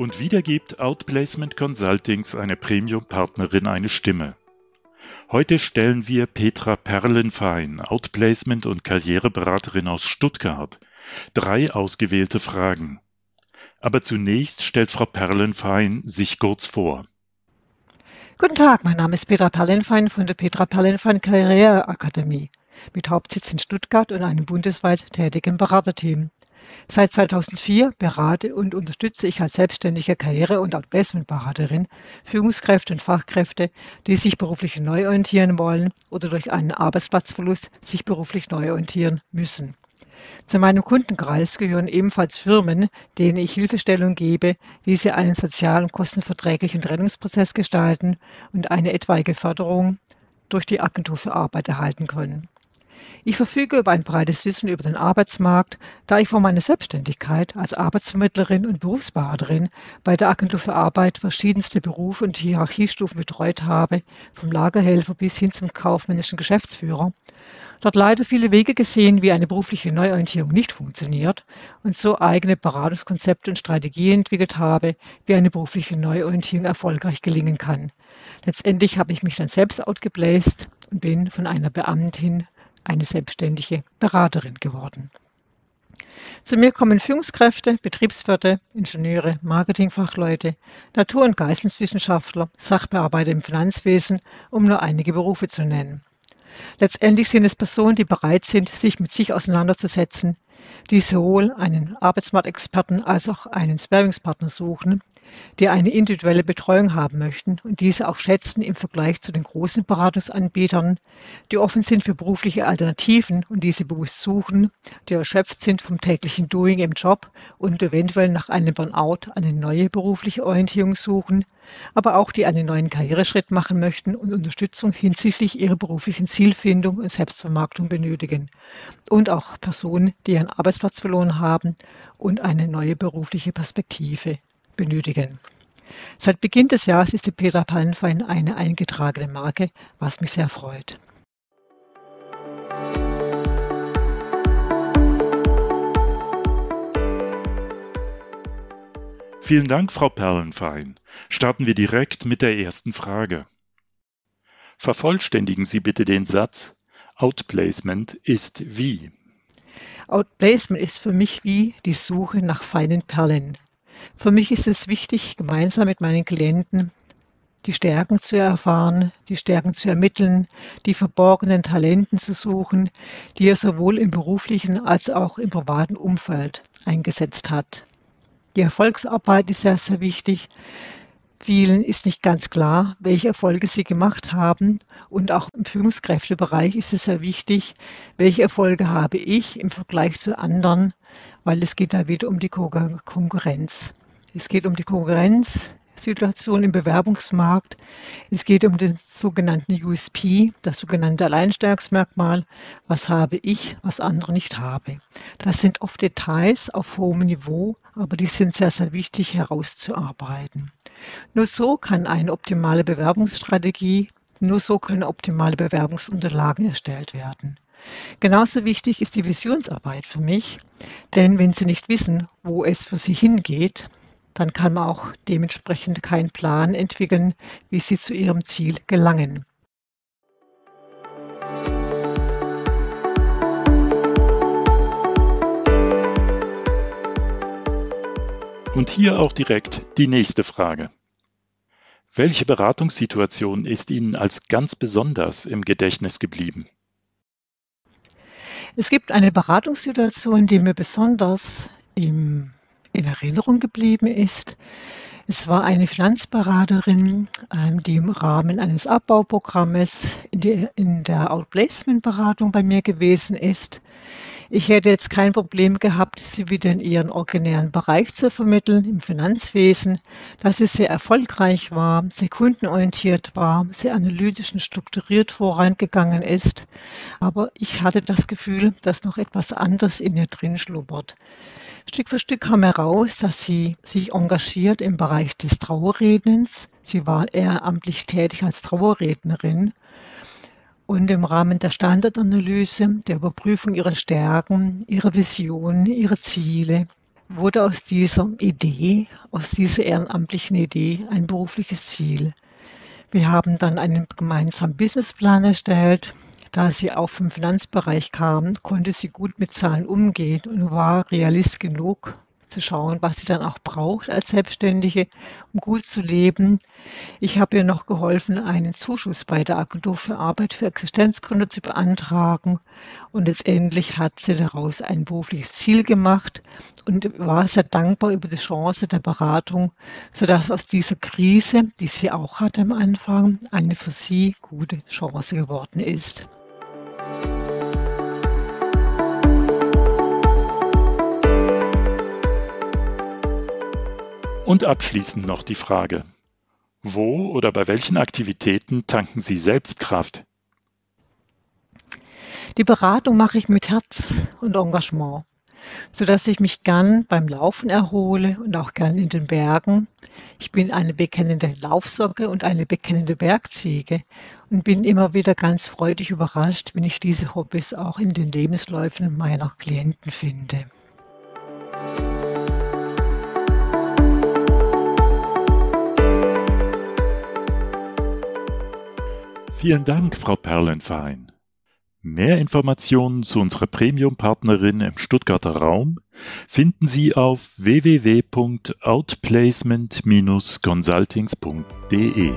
Und wieder gibt Outplacement Consulting seine Premium-Partnerin eine Stimme. Heute stellen wir Petra Perlenfein, Outplacement und Karriereberaterin aus Stuttgart, drei ausgewählte Fragen. Aber zunächst stellt Frau Perlenfein sich kurz vor. Guten Tag, mein Name ist Petra Perlenfein von der Petra Perlenfein Karriereakademie mit Hauptsitz in Stuttgart und einem bundesweit tätigen Beraterteam. Seit 2004 berate und unterstütze ich als selbstständige Karriere- und Outplacement-Beraterin Führungskräfte und Fachkräfte, die sich beruflich neu orientieren wollen oder durch einen Arbeitsplatzverlust sich beruflich neu orientieren müssen. Zu meinem Kundenkreis gehören ebenfalls Firmen, denen ich Hilfestellung gebe, wie sie einen sozial und kostenverträglichen Trennungsprozess gestalten und eine etwaige Förderung durch die Agentur für Arbeit erhalten können. Ich verfüge über ein breites Wissen über den Arbeitsmarkt, da ich vor meiner Selbstständigkeit als Arbeitsvermittlerin und Berufsberaterin bei der Agentur für Arbeit verschiedenste Berufe und Hierarchiestufen betreut habe, vom Lagerhelfer bis hin zum kaufmännischen Geschäftsführer. Dort leider viele Wege gesehen, wie eine berufliche Neuorientierung nicht funktioniert und so eigene Beratungskonzepte und Strategien entwickelt habe, wie eine berufliche Neuorientierung erfolgreich gelingen kann. Letztendlich habe ich mich dann selbst outgebläst und bin von einer Beamtin eine selbstständige Beraterin geworden. Zu mir kommen Führungskräfte, Betriebswirte, Ingenieure, Marketingfachleute, Natur- und Geisteswissenschaftler, Sachbearbeiter im Finanzwesen, um nur einige Berufe zu nennen. Letztendlich sind es Personen, die bereit sind, sich mit sich auseinanderzusetzen, die sowohl einen Arbeitsmarktexperten als auch einen Sparringspartner suchen, die eine individuelle Betreuung haben möchten und diese auch schätzen im Vergleich zu den großen Beratungsanbietern, die offen sind für berufliche Alternativen und diese bewusst suchen, die erschöpft sind vom täglichen Doing im Job und eventuell nach einem Burnout eine neue berufliche Orientierung suchen, aber auch die einen neuen Karriereschritt machen möchten und Unterstützung hinsichtlich ihrer beruflichen Zielfindung und Selbstvermarktung benötigen. Und auch Personen, die ihren Arbeitsplatz verloren haben und eine neue berufliche Perspektive benötigen. Seit Beginn des Jahres ist die Petra Pallenfein eine eingetragene Marke, was mich sehr freut. Vielen Dank, Frau Perlenfein. Starten wir direkt mit der ersten Frage. Vervollständigen Sie bitte den Satz Outplacement ist wie. Outplacement ist für mich wie die Suche nach feinen Perlen. Für mich ist es wichtig, gemeinsam mit meinen Klienten die Stärken zu erfahren, die Stärken zu ermitteln, die verborgenen Talenten zu suchen, die er sowohl im beruflichen als auch im privaten Umfeld eingesetzt hat. Die Erfolgsarbeit ist sehr, sehr wichtig. Vielen ist nicht ganz klar, welche Erfolge sie gemacht haben. Und auch im Führungskräftebereich ist es sehr wichtig, welche Erfolge habe ich im Vergleich zu anderen, weil es geht da wieder um die Konkurrenz. Es geht um die Konkurrenzsituation im Bewerbungsmarkt. Es geht um den sogenannten USP, das sogenannte Alleinstellungsmerkmal. Was habe ich, was andere nicht haben? Das sind oft Details auf hohem Niveau, aber die sind sehr, sehr wichtig herauszuarbeiten. Nur so kann eine optimale Bewerbungsstrategie, nur so können optimale Bewerbungsunterlagen erstellt werden. Genauso wichtig ist die Visionsarbeit für mich, denn wenn Sie nicht wissen, wo es für Sie hingeht, dann kann man auch dementsprechend keinen Plan entwickeln, wie Sie zu Ihrem Ziel gelangen. Und hier auch direkt die nächste Frage. Welche Beratungssituation ist Ihnen als ganz besonders im Gedächtnis geblieben? Es gibt eine Beratungssituation, die mir besonders im, in Erinnerung geblieben ist. Es war eine Finanzberaterin, ähm, die im Rahmen eines Abbauprogrammes in, der Outplacement-Beratung bei mir gewesen ist. Ich hätte jetzt kein Problem gehabt, sie wieder in ihren originären Bereich zu vermitteln, im Finanzwesen, dass sie sehr erfolgreich war, sehr kundenorientiert war, sehr analytisch und strukturiert vorangegangen ist. Aber ich hatte das Gefühl, dass noch etwas anderes in ihr drin schlummert. Stück für Stück kam heraus, dass sie sich engagiert im Bereich des Trauerrednens. Sie war ehrenamtlich tätig als Trauerrednerin und im Rahmen der Standardanalyse, der Überprüfung ihrer Stärken, ihrer Vision, ihrer Ziele, wurde aus dieser Idee, aus dieser ehrenamtlichen Idee ein berufliches Ziel. Wir haben dann einen gemeinsamen Businessplan erstellt. Da sie auch vom Finanzbereich kam, konnte sie gut mit Zahlen umgehen und war realist genug, zu schauen, was sie dann auch braucht als Selbstständige, um gut zu leben. Ich habe ihr noch geholfen, einen Zuschuss bei der Agentur für Arbeit für Existenzgründer zu beantragen. Und letztendlich hat sie daraus ein berufliches Ziel gemacht und war sehr dankbar über die Chance der Beratung, sodass aus dieser Krise, die sie auch hatte am Anfang, eine für sie gute Chance geworden ist. Und abschließend noch die Frage, wo oder bei welchen Aktivitäten tanken Sie selbst Kraft? Die Beratung mache ich mit Herz und Engagement, sodass ich mich gern beim Laufen erhole und auch gern in den Bergen. Ich bin eine bekennende Laufsocke und eine bekennende Bergziege und bin immer wieder ganz freudig überrascht, wenn ich diese Hobbys auch in den Lebensläufen meiner Klienten finde. Vielen Dank, Frau Perlenfein. Mehr Informationen zu unserer Premium-Partnerin im Stuttgarter Raum finden Sie auf www.outplacement-consultings.de.